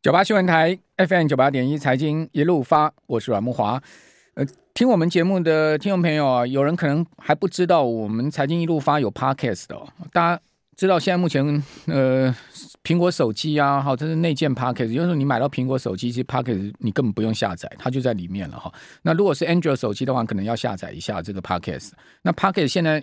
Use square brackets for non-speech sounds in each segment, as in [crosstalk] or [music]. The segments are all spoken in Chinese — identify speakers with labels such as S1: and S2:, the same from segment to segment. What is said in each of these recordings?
S1: 九八新闻台 FM 九八点一财经一路发，我是阮慕华。呃，听我们节目的听众朋友啊，有人可能还不知道我们财经一路发有 Podcast 的哦。大家知道现在目前呃苹果手机啊，好，这是内建 Podcast，有时候你买到苹果手机，其实 Podcast 你根本不用下载，它就在里面了哈。那如果是 Android 手机的话，可能要下载一下这个 Podcast。那 Podcast 现在。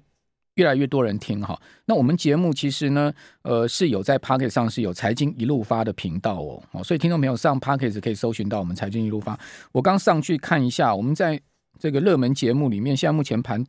S1: 越来越多人听哈，那我们节目其实呢，呃，是有在 Pocket 上是有财经一路发的频道哦，所以听众朋友上 Pocket 可以搜寻到我们财经一路发。我刚上去看一下，我们在这个热门节目里面，现在目前盘。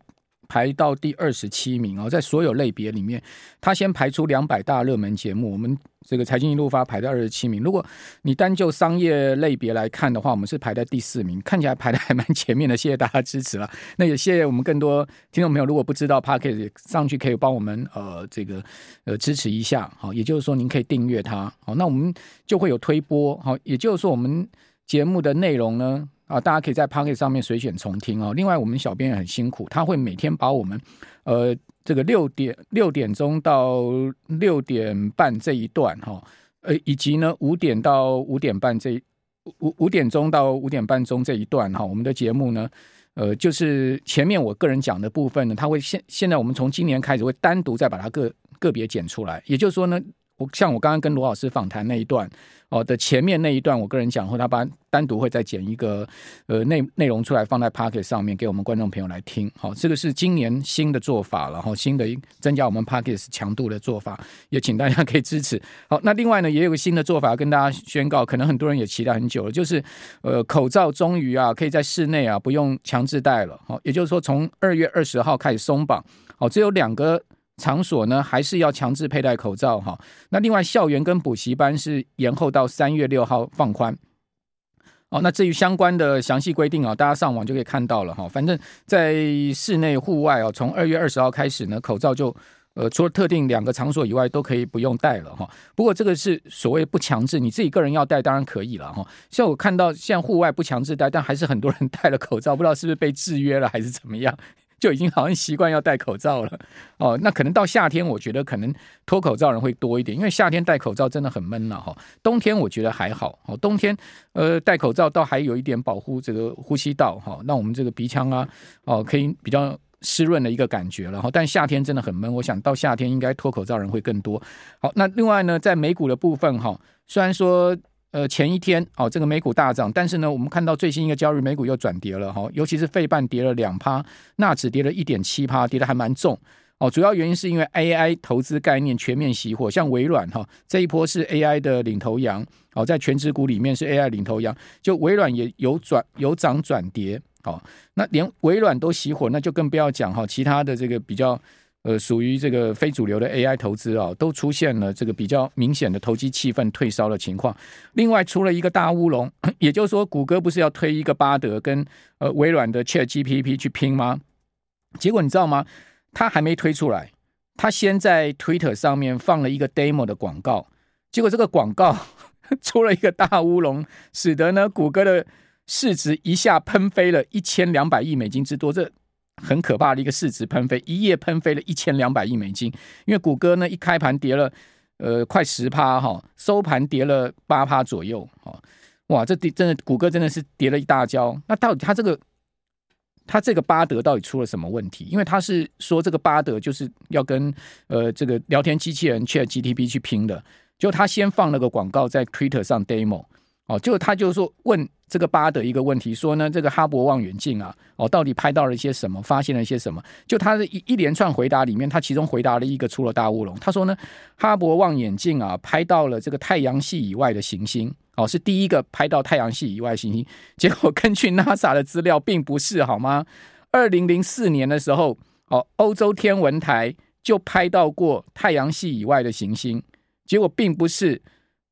S1: 排到第二十七名哦，在所有类别里面，他先排出两百大热门节目，我们这个财经一路发排在二十七名。如果你单就商业类别来看的话，我们是排在第四名，看起来排的还蛮前面的。谢谢大家支持了，那也谢谢我们更多听众朋友。如果不知道 Podcast 上去可以帮我们呃这个呃支持一下，好，也就是说您可以订阅它，好，那我们就会有推播，好，也就是说我们节目的内容呢。啊，大家可以在 Pocket 上面随选重听哦。另外，我们小编也很辛苦，他会每天把我们，呃，这个六点六点钟到六点半这一段哈，呃，以及呢五点到五点半这五五点钟到五点半钟这一段哈，我们的节目呢，呃，就是前面我个人讲的部分呢，他会现现在我们从今年开始会单独再把它个个别剪出来，也就是说呢。我像我刚刚跟罗老师访谈那一段哦的前面那一段，我个人讲后，他把单独会再剪一个呃内内容出来放在 pocket 上面给我们观众朋友来听。好，这个是今年新的做法，然后新的增加我们 pocket 强度的做法，也请大家 [laughs] 可以支持。好，那另外呢，也有个新的做法要跟大家宣告，可能很多人也期待很久了，就是呃口罩终于啊可以在室内啊不用强制戴了。好，也就是说从二月二十号开始松绑。好，只有两个。场所呢，还是要强制佩戴口罩哈。那另外，校园跟补习班是延后到三月六号放宽。哦，那至于相关的详细规定啊，大家上网就可以看到了哈。反正，在室内、户外哦，从二月二十号开始呢，口罩就呃，除了特定两个场所以外，都可以不用戴了哈。不过，这个是所谓不强制，你自己个人要戴当然可以了哈。像我看到，现在户外不强制戴，但还是很多人戴了口罩，不知道是不是被制约了还是怎么样。就已经好像习惯要戴口罩了哦，那可能到夏天，我觉得可能脱口罩人会多一点，因为夏天戴口罩真的很闷了哈。冬天我觉得还好哦，冬天呃戴口罩倒还有一点保护这个呼吸道哈，让我们这个鼻腔啊哦可以比较湿润的一个感觉了哈。但夏天真的很闷，我想到夏天应该脱口罩人会更多。好，那另外呢，在美股的部分哈，虽然说。呃，前一天哦，这个美股大涨，但是呢，我们看到最新一个交易，美股又转跌了哈，尤其是费半跌了两趴，纳指跌了一点七趴，跌得还蛮重哦。主要原因是因为 AI 投资概念全面熄火，像微软哈这一波是 AI 的领头羊哦，在全指股里面是 AI 领头羊，就微软也有转有涨转跌哦。那连微软都熄火，那就更不要讲哈，其他的这个比较。呃，属于这个非主流的 AI 投资啊，都出现了这个比较明显的投机气氛退烧的情况。另外，出了一个大乌龙，[coughs] 也就是说，谷歌不是要推一个巴德跟呃微软的 ChatGPT 去拼吗？结果你知道吗？他还没推出来，他先在 Twitter 上面放了一个 demo 的广告，结果这个广告 [laughs] 出了一个大乌龙，使得呢谷歌的市值一下喷飞了一千两百亿美金之多。这很可怕的一个市值喷飞，一夜喷飞了一千两百亿美金。因为谷歌呢一开盘跌了呃快十趴哈，收盘跌了八趴左右哈。哇，这跌真的谷歌真的是跌了一大跤。那到底它这个它这个巴德到底出了什么问题？因为他是说这个巴德就是要跟呃这个聊天机器人 ChatGPT 去拼的，就他先放了个广告在 Twitter 上 demo。哦，就他就说问这个巴德一个问题，说呢，这个哈勃望远镜啊，哦，到底拍到了一些什么，发现了一些什么？就他的一一连串回答里面，他其中回答了一个出了大乌龙。他说呢，哈勃望远镜啊，拍到了这个太阳系以外的行星，哦，是第一个拍到太阳系以外行星。结果根据 NASA 的资料，并不是好吗？二零零四年的时候，哦，欧洲天文台就拍到过太阳系以外的行星，结果并不是。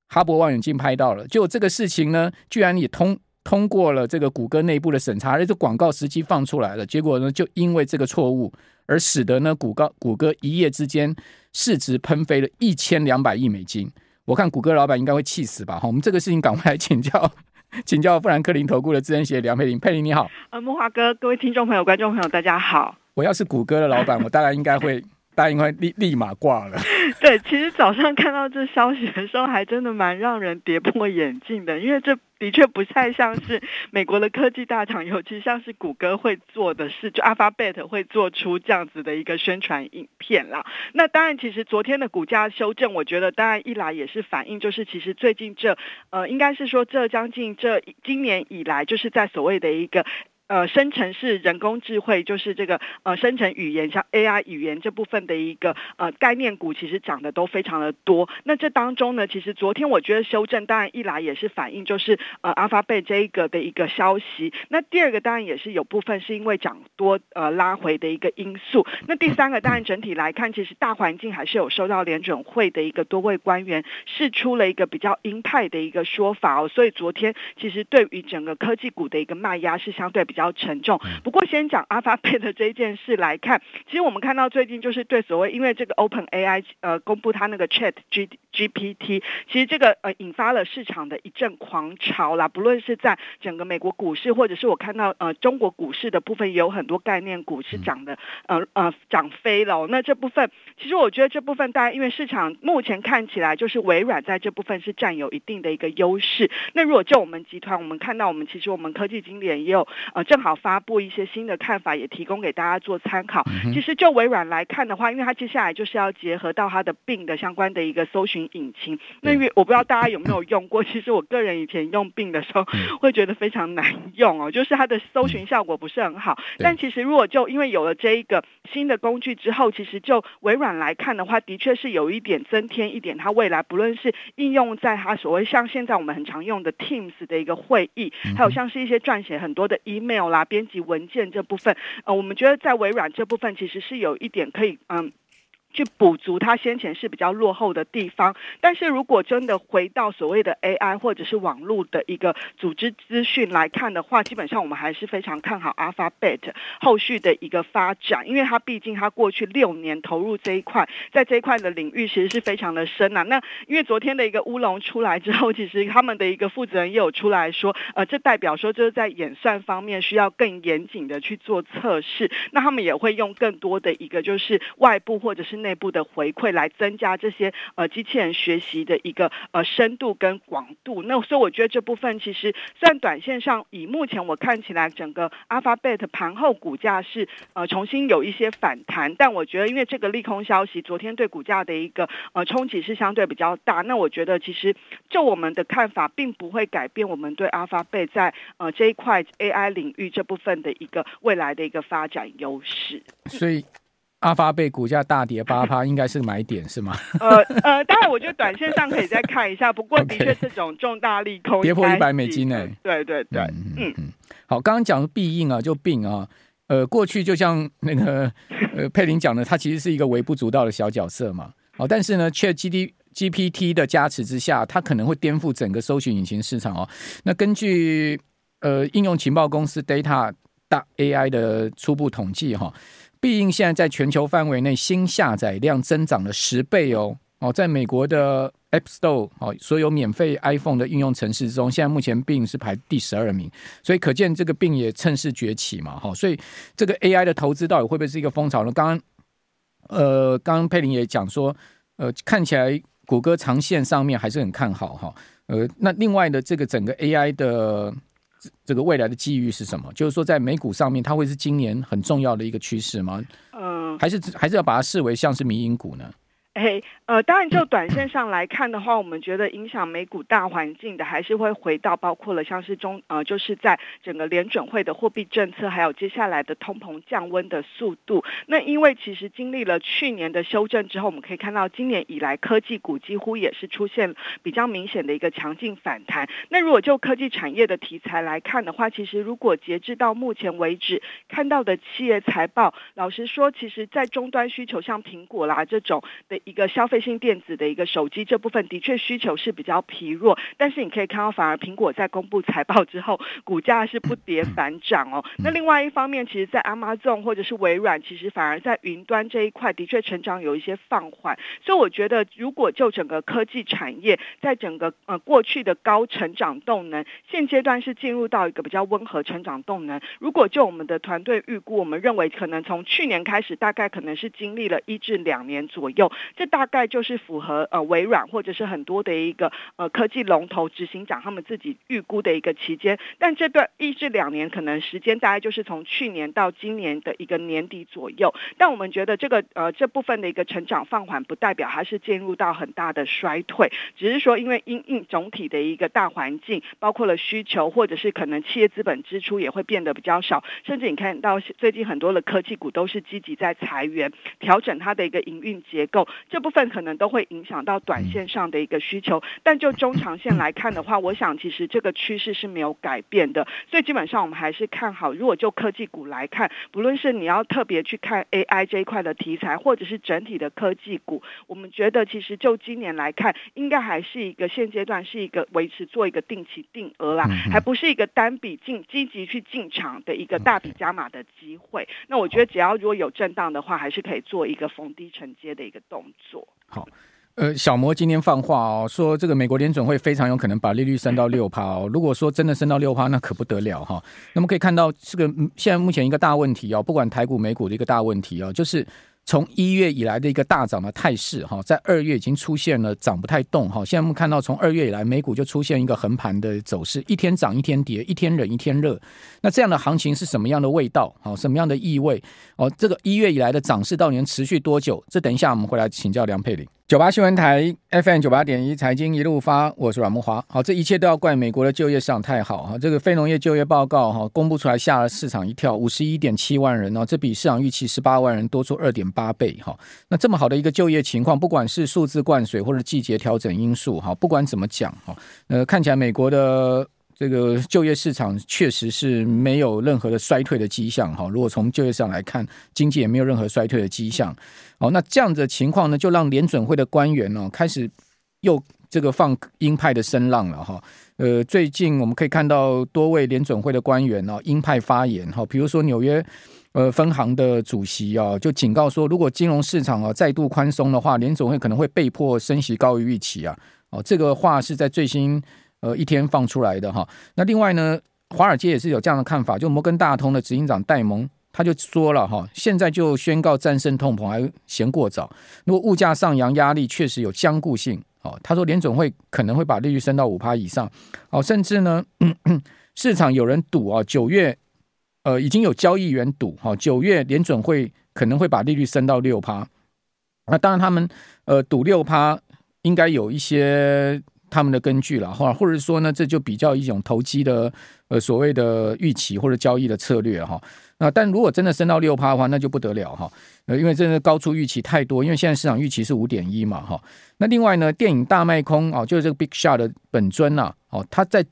S1: 哈勃望远镜拍到了，就这个事情呢，居然也通通过了这个谷歌内部的审查，而且这广告时机放出来了，结果呢，就因为这个错误，而使得呢，谷歌谷歌一夜之间市值喷飞了一千两百亿美金。我看谷歌老板应该会气死吧？哈，我们这个事情赶快来请教 [laughs] 请教富兰克林投顾的资深协梁佩玲，佩玲你好。
S2: 呃，木华哥，各位听众朋友、观众朋友，大家好。
S1: 我要是谷歌的老板，我大概应该会。大家应该立立马挂了。
S2: 对，其实早上看到这消息的时候，还真的蛮让人跌破眼镜的，因为这。的确不太像是美国的科技大厂，尤其像是谷歌会做的事，就 Alphabet 会做出这样子的一个宣传影片啦。那当然，其实昨天的股价修正，我觉得当然一来也是反映，就是其实最近这呃，应该是说这将近这今年以来，就是在所谓的一个。呃，生成式人工智慧就是这个呃，生成语言像 AI 语言这部分的一个呃概念股，其实涨的都非常的多。那这当中呢，其实昨天我觉得修正，当然一来也是反映就是呃阿发贝这一个的一个消息。那第二个当然也是有部分是因为涨多呃拉回的一个因素。那第三个当然整体来看，其实大环境还是有受到联准会的一个多位官员释出了一个比较鹰派的一个说法哦。所以昨天其实对于整个科技股的一个卖压是相对比较。比较沉重。不过，先讲 Alphabet 的这件事来看，[laughs] 其实我们看到最近就是对所谓因为这个 Open AI 呃公布它那个 Chat G GPT，其实这个呃引发了市场的一阵狂潮啦。不论是在整个美国股市，或者是我看到呃中国股市的部分，也有很多概念股是涨的呃呃涨飞了。那这部分其实我觉得这部分大家因为市场目前看起来就是微软在这部分是占有一定的一个优势。那如果就我们集团，我们看到我们其实我们科技经理也有呃。正好发布一些新的看法，也提供给大家做参考。其实就微软来看的话，因为它接下来就是要结合到它的 Bing 的相关的一个搜寻引擎。那因为我不知道大家有没有用过，[coughs] 其实我个人以前用 Bing 的时候，会觉得非常难用哦，就是它的搜寻效果不是很好。但其实如果就因为有了这一个新的工具之后，其实就微软来看的话，的确是有一点增添一点，它未来不论是应用在它所谓像现在我们很常用的 Teams 的一个会议，还有像是一些撰写很多的 email。没有啦，编辑文件这部分，呃，我们觉得在微软这部分其实是有一点可以，嗯。去补足它先前是比较落后的地方，但是如果真的回到所谓的 AI 或者是网络的一个组织资讯来看的话，基本上我们还是非常看好 Alphabet 后续的一个发展，因为它毕竟它过去六年投入这一块，在这一块的领域其实是非常的深啊。那因为昨天的一个乌龙出来之后，其实他们的一个负责人也有出来说，呃，这代表说就是在演算方面需要更严谨的去做测试，那他们也会用更多的一个就是外部或者是。内部的回馈来增加这些呃机器人学习的一个呃深度跟广度，那所以我觉得这部分其实虽然短线上以目前我看起来整个 Alphabet 盘后股价是呃重新有一些反弹，但我觉得因为这个利空消息昨天对股价的一个呃冲击是相对比较大，那我觉得其实就我们的看法并不会改变我们对 Alphabet 在呃这一块 AI 领域这部分的一个未来的一个发展优势，
S1: 所以。阿发贝股价大跌八趴，[laughs] 应该是买点是吗？
S2: 呃呃，当然，我觉得短线上可以再看一下。不过，[laughs] 的确这种重大利空
S1: 跌破一百美金呢、欸。
S2: 对对对，
S1: 嗯嗯。好，刚刚讲的必应啊，就病啊，呃，过去就像那个呃 [laughs] 佩林讲的，它其实是一个微不足道的小角色嘛。好，但是呢，ChatGPT 的加持之下，它可能会颠覆整个搜寻引擎市场哦。那根据呃应用情报公司 Data 大 AI 的初步统计哈。毕竟现在在全球范围内新下载量增长了十倍哦哦，在美国的 App Store 哦，所有免费 iPhone 的应用程式中，现在目前必应是排第十二名，所以可见这个病也趁势崛起嘛哈，所以这个 AI 的投资到底会不会是一个风潮呢？刚刚呃，刚刚佩玲也讲说，呃，看起来谷歌长线上面还是很看好哈，呃，那另外的这个整个 AI 的。这个未来的机遇是什么？就是说，在美股上面，它会是今年很重要的一个趋势吗？嗯，还是还是要把它视为像是迷因股呢？
S2: 哎，呃，当然，就短线上来看的话，我们觉得影响美股大环境的，还是会回到包括了像是中，呃，就是在整个联准会的货币政策，还有接下来的通膨降温的速度。那因为其实经历了去年的修正之后，我们可以看到今年以来科技股几乎也是出现比较明显的一个强劲反弹。那如果就科技产业的题材来看的话，其实如果截至到目前为止看到的企业财报，老实说，其实在终端需求像苹果啦这种的。一个消费性电子的一个手机这部分的确需求是比较疲弱，但是你可以看到，反而苹果在公布财报之后，股价是不跌反涨哦。那另外一方面，其实，在 Amazon 或者是微软，其实反而在云端这一块的确成长有一些放缓。所以我觉得，如果就整个科技产业，在整个呃过去的高成长动能，现阶段是进入到一个比较温和成长动能。如果就我们的团队预估，我们认为可能从去年开始，大概可能是经历了一至两年左右。这大概就是符合呃微软或者是很多的一个呃科技龙头执行长他们自己预估的一个期间。但这段一至两年可能时间大概就是从去年到今年的一个年底左右。但我们觉得这个呃这部分的一个成长放缓，不代表它是进入到很大的衰退，只是说因为因应总体的一个大环境，包括了需求或者是可能企业资本支出也会变得比较少，甚至你看到最近很多的科技股都是积极在裁员，调整它的一个营运结构，这部分可能都会影响到短线上的一个需求。但就中长线来看的话，我想其实这个趋势是没有改变的，所以基本上我们还是看好。如果就科技股来看，不论是你要特别去看 AI 这一块的题材，或者是整体的科技股，我们觉得其实就今年来看，应该还是一个现阶段是一个维持做一个定期定额啦，还不是一个单笔进积极去进场的一个大笔加码的机会。那我觉得只要如果有震荡的话，还是可以做一个逢低承接的一个动做。
S1: 好。呃，小摩今天放话哦，说这个美国联准会非常有可能把利率升到六趴哦。如果说真的升到六趴，那可不得了哈。那么可以看到，这个现在目前一个大问题哦，不管台股、美股的一个大问题哦，就是。从一月以来的一个大涨的态势，哈，在二月已经出现了涨不太动，哈。现在我们看到，从二月以来，美股就出现一个横盘的走势，一天涨一天跌，一天冷一天热。那这样的行情是什么样的味道？好，什么样的意味？哦，这个一月以来的涨势到底能持续多久？这等一下我们会来请教梁佩玲。九八新闻台 FM 九八点一财经一路发，我是阮慕华。好，这一切都要怪美国的就业市场太好哈。这个非农业就业报告哈公布出来，吓了市场一跳，五十一点七万人哦，这比市场预期十八万人多出二点八倍哈。那这么好的一个就业情况，不管是数字灌水或者季节调整因素哈，不管怎么讲哈，呃，看起来美国的。这个就业市场确实是没有任何的衰退的迹象哈。如果从就业上来看，经济也没有任何衰退的迹象。哦，那这样子的情况呢，就让联准会的官员呢开始又这个放鹰派的声浪了哈。呃，最近我们可以看到多位联准会的官员呢鹰派发言哈，比如说纽约呃分行的主席啊，就警告说，如果金融市场啊再度宽松的话，联准会可能会被迫升息高于预期啊。哦，这个话是在最新。呃，一天放出来的哈，那另外呢，华尔街也是有这样的看法，就摩根大通的执行长戴蒙他就说了哈，现在就宣告战胜通膨还嫌过早，如果物价上扬压力确实有僵固性，哦，他说联准会可能会把利率升到五趴以上，哦，甚至呢，[clears throat] 市场有人赌啊，九月呃已经有交易员赌哈，九月联准会可能会把利率升到六趴，那当然他们呃赌六趴应该有一些。他们的根据了，或或者说呢，这就比较一种投机的呃所谓的预期或者交易的策略哈。那但如果真的升到六趴的话，那就不得了哈。呃，因为真的高出预期太多，因为现在市场预期是五点一嘛哈。那另外呢，电影大卖空啊，就是这个 Big Shot 的本尊呐，哦，他在。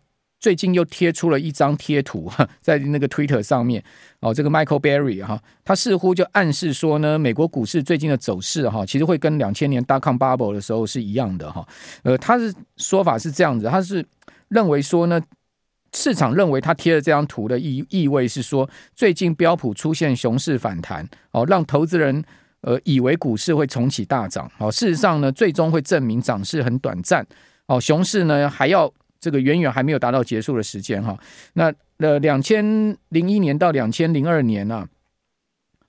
S1: 最近又贴出了一张贴图，[laughs] 在那个 Twitter 上面哦，这个 Michael Berry 哈，他似乎就暗示说呢，美国股市最近的走势哈，其实会跟两千年 Dotcom Bubble 的时候是一样的哈。呃，他的说法是这样子，他是认为说呢，市场认为他贴的这张图的意意味是说，最近标普出现熊市反弹哦，让投资人呃以为股市会重启大涨哦，事实上呢，最终会证明涨势很短暂哦，熊市呢还要。这个远远还没有达到结束的时间哈，那呃，两千零一年到两千零二年呢，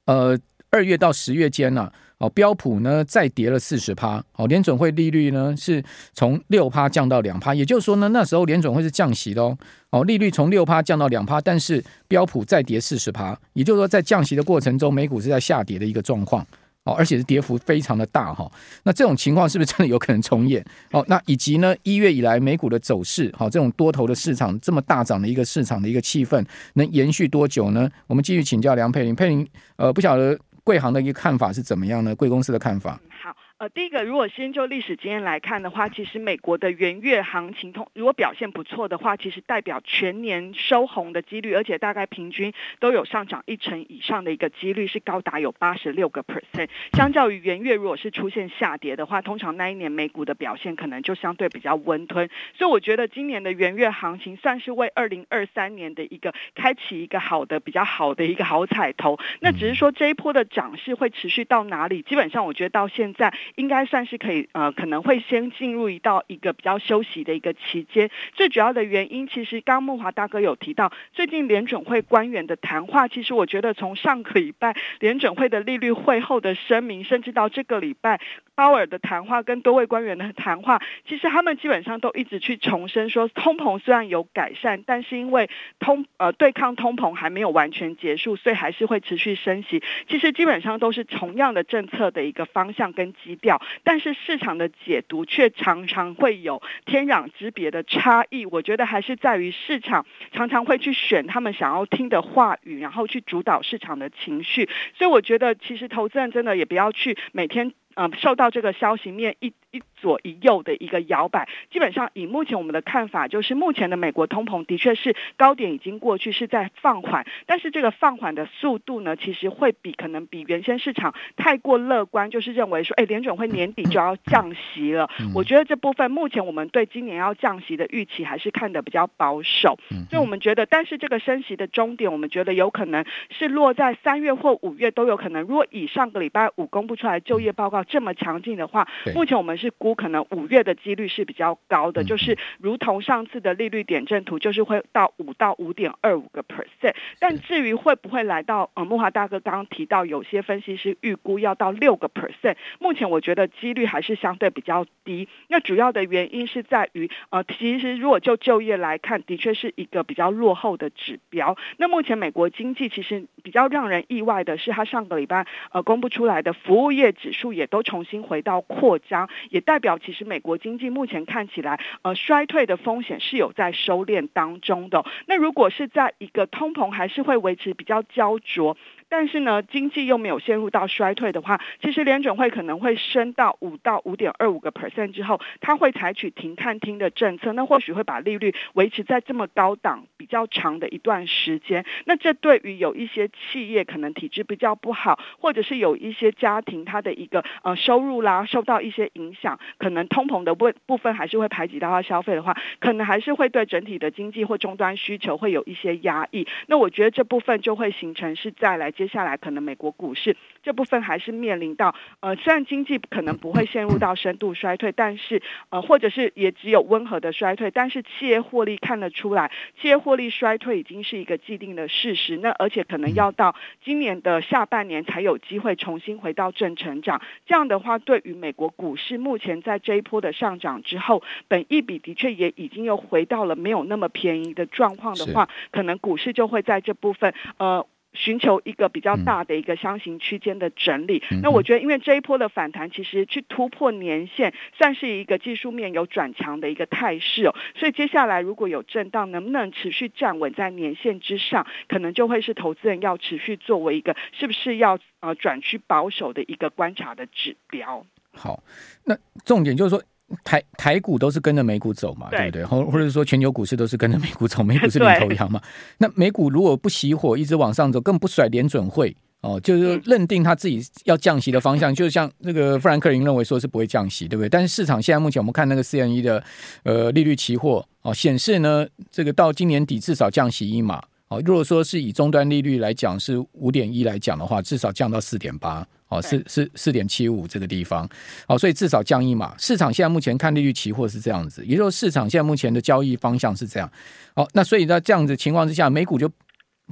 S1: 呃，二月到十月间呢，哦，标普呢再跌了四十趴，哦，联准会利率呢是从六趴降到两趴，也就是说呢，那时候联准会是降息的哦，哦，利率从六趴降到两趴，但是标普再跌四十趴，也就是说在降息的过程中，美股是在下跌的一个状况。哦，而且是跌幅非常的大哈，那这种情况是不是真的有可能重演？哦，那以及呢，一月以来美股的走势，好，这种多头的市场这么大涨的一个市场的一个气氛，能延续多久呢？我们继续请教梁佩玲，佩玲，呃，不晓得贵行的一个看法是怎么样呢？贵公司的看法。好。呃，第一个，如果先就历史经验来看的话，其实美国的元月行情通如果表现不错的话，其实代表全年收红的几率，而且大概平均都有上涨一成以上的一个几率，是高达有八十六个 percent。相较于元月，如果是出现下跌的话，通常那一年美股的表现可能就相对比较温吞。所以我觉得今年的元月行情算是为二零二三年的一个开启一个好的、比较好的一个好彩头。那只是说这一波的涨势会持续到哪里？基本上我觉得到现在。
S2: 应该算是可以呃，可能会先进入一到一个比较休息的一个期间。最主要的原因，其实刚慕驊大哥有提到，最近联准会官员的谈话，其实我觉得从上个礼拜联准会的利率会后的声明，甚至到这个礼拜鲍尔的谈话跟多位官员的谈话，其实他们基本上都一直去重申说，通膨虽然有改善，但是因为通呃对抗通膨还没有完全结束，所以还是会持续升息。其实基本上都是同样的政策的一个方向跟基调，但是市场的解读却常常会有天壤之别的差异。我觉得还是在于市场常常会去选他们想要听的话语，然后去主导市场的情绪。所以我觉得，其实投资人真的也不要去每天。嗯，受到这个消息面一一左一右的一个摇摆，基本上以目前我们的看法，就是目前的美国通膨的确是高点已经过去，是在放缓，但是这个放缓的速度呢，其实会比可能比原先市场太过乐观，就是认为说，哎，联准会年底就要降息了。我觉得这部分目前我们对今年要降息的预期还是看得比较保守，所以我们觉得，但是这个升息的终点，我们觉得有可能是落在三月或五月都有可能。如果以上个礼拜五公布出来就业报告。这么强劲的话，目前我们是估可能五月的几率是比较高的，就是如同上次的利率点阵图，就是会到五到五点二五个 percent。但至于会不会来到呃，木华大哥刚刚提到，有些分析师预估要到六个 percent，目前我觉得几率还是相对比较低。那主要的原因是在于呃，其实如果就就业来看，的确是一个比较落后的指标。那目前美国经济其实比较让人意外的是，它上个礼拜呃公布出来的服务业指数也都。重新回到扩张，也代表其实美国经济目前看起来，呃，衰退的风险是有在收敛当中的。那如果是在一个通膨还是会维持比较焦灼。但是呢，经济又没有陷入到衰退的话，其实联准会可能会升到五到五点二五个 percent 之后，它会采取停看听的政策，那或许会把利率维持在这么高档比较长的一段时间。那这对于有一些企业可能体质比较不好，或者是有一些家庭它的一个呃收入啦受到一些影响，可能通膨的部部分还是会排挤到它消费的话，可能还是会对整体的经济或终端需求会有一些压抑。那我觉得这部分就会形成是再来。下来可能美国股市这部分还是面临到呃，虽然经济可能不会陷入到深度衰退，但是呃，或者是也只有温和的衰退，但是企业获利看得出来，企业获利衰退已经是一个既定的事实。那而且可能要到今年的下半年才有机会重新回到正成长。这样的话，对于美国股市目前在这一波的上涨之后，本一比的确也已经又回到了没有那么便宜的状况的话，可能股市就会在这部分呃。寻求一个比较大的一个箱型区间的整理，嗯、那我觉得，因为这一波的反弹，其实去突破年线，算是一个技术面有转强的一个态势哦。所以接下来如果有震荡，能不能持续站稳在年线之上，可能就会是投资人要持续作为一个是不是要呃转趋保守的一个观察的指标。
S1: 好，那重点就是说。台台股都是跟着美股走嘛，对，不对？或或者说全球股市都是跟着美股走，[laughs] 美股是领头羊嘛。那美股如果不熄火，一直往上走，更不甩联准会哦，就是认定他自己要降息的方向，就像那个富兰克林认为说是不会降息，对不对？但是市场现在目前我们看那个 CNE 的呃利率期货哦，显示呢，这个到今年底至少降息一码哦。如果说是以终端利率来讲是五点一来讲的话，至少降到四点八。哦，是是四点七五这个地方，哦，所以至少降一码。市场现在目前看利率期货是这样子，也就是市场现在目前的交易方向是这样。哦，那所以在这样子情况之下，美股就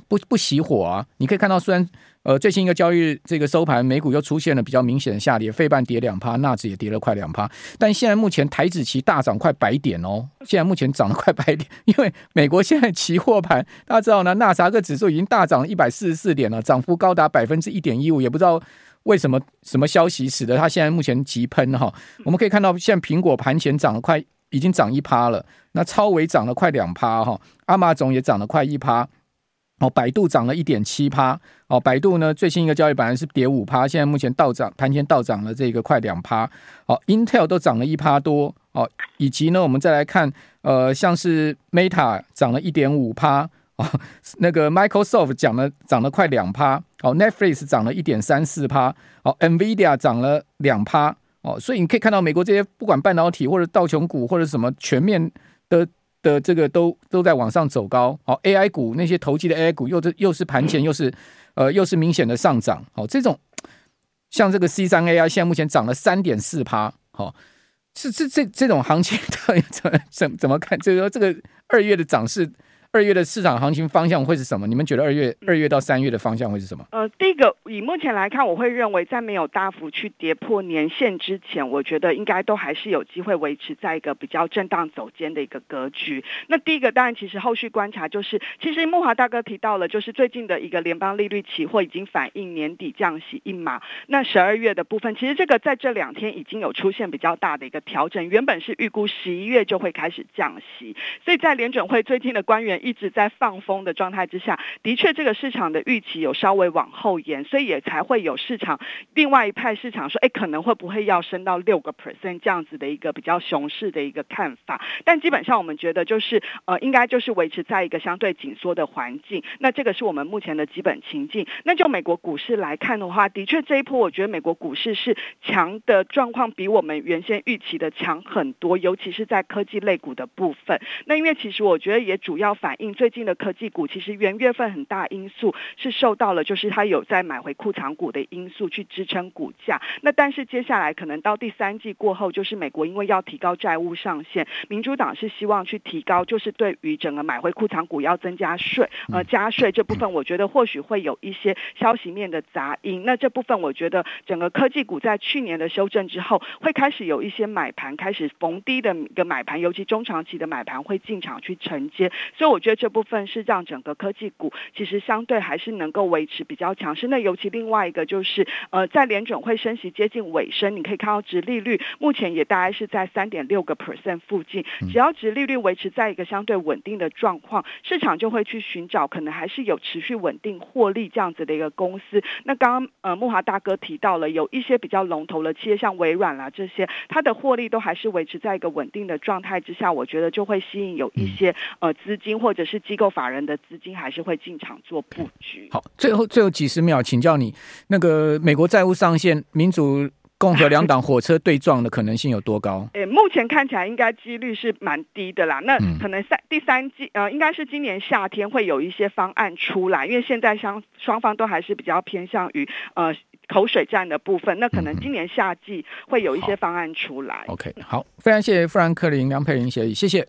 S1: 不不熄火啊。你可以看到，虽然呃最新一个交易日这个收盘，美股又出现了比较明显的下跌，费半跌两趴，纳指也跌了快两趴。但现在目前台指期大涨快百点哦，现在目前涨了快百点，[laughs] 因为美国现在期货盘大家知道呢，纳斯达克指数已经大涨了一百四十四点了，涨幅高达百分之一点一五，也不知道。为什么什么消息使得它现在目前急喷哈？我们可以看到，现在苹果盘前涨了快，已经涨一趴了。那超微涨了快两趴哈，阿玛总也涨了快一趴。哦，百度涨了一点七趴。哦，百度呢最新一个交易本来是跌五趴，现在目前倒涨，盘前倒涨了这个快两趴。哦，Intel 都涨了一趴多。哦，以及呢，我们再来看，呃，像是 Meta 涨了一点五趴。哦那个 Microsoft 涨了，涨了快两趴。哦，Netflix 涨了一点三四趴。哦，NVIDIA 涨了两趴。哦，所以你可以看到，美国这些不管半导体或者道琼股或者什么全面的的这个都都在往上走高。哦，AI 股那些投机的 AI 股又是又是盘前又是呃又是明显的上涨。哦，这种像这个 C 三 A 啊，现在目前涨了三点四趴，好，是这这这种行情到 [laughs] 底怎怎怎么看？就是说这个二月的涨势。二月的市场行情方向会是什么？你们觉得二月二月到三月的方向会是什么？
S2: 呃，第一个以目前来看，我会认为在没有大幅去跌破年线之前，我觉得应该都还是有机会维持在一个比较震荡走坚的一个格局。那第一个当然，其实后续观察就是，其实木华大哥提到了，就是最近的一个联邦利率期货已经反映年底降息一码。那十二月的部分，其实这个在这两天已经有出现比较大的一个调整，原本是预估十一月就会开始降息，所以在联准会最近的官员。一直在放风的状态之下，的确这个市场的预期有稍微往后延，所以也才会有市场另外一派市场说，哎，可能会不会要升到六个 percent 这样子的一个比较熊市的一个看法。但基本上我们觉得就是呃，应该就是维持在一个相对紧缩的环境。那这个是我们目前的基本情境。那就美国股市来看的话，的确这一波我觉得美国股市是强的状况比我们原先预期的强很多，尤其是在科技类股的部分。那因为其实我觉得也主要反。反映最近的科技股，其实元月份很大因素是受到了，就是它有在买回库藏股的因素去支撑股价。那但是接下来可能到第三季过后，就是美国因为要提高债务上限，民主党是希望去提高，就是对于整个买回库藏股要增加税，呃加税这部分，我觉得或许会有一些消息面的杂音。那这部分我觉得整个科技股在去年的修正之后，会开始有一些买盘开始逢低的一个买盘，尤其中长期的买盘会进场去承接。所以我。我觉得这部分是让整个科技股其实相对还是能够维持比较强势。那尤其另外一个就是，呃，在联准会升息接近尾声，你可以看到殖利率目前也大概是在三点六个 percent 附近。只要殖利率维持在一个相对稳定的状况，市场就会去寻找可能还是有持续稳定获利这样子的一个公司。那刚刚呃木华大哥提到了有一些比较龙头的企业，像微软啦这些，它的获利都还是维持在一个稳定的状态之下，我觉得就会吸引有一些呃资金或或者是机构法人的资金还是会进场做布局。
S1: 好，最后最后几十秒，请教你，那个美国债务上限，民主共和两党火车对撞的可能性有多高？[laughs]
S2: 诶，目前看起来应该几率是蛮低的啦。那可能三第三季呃，应该是今年夏天会有一些方案出来，因为现在双双方都还是比较偏向于呃口水战的部分。那可能今年夏季会有一些方案出来。
S1: OK，好，非常谢谢富兰克林梁佩玲协议，谢谢。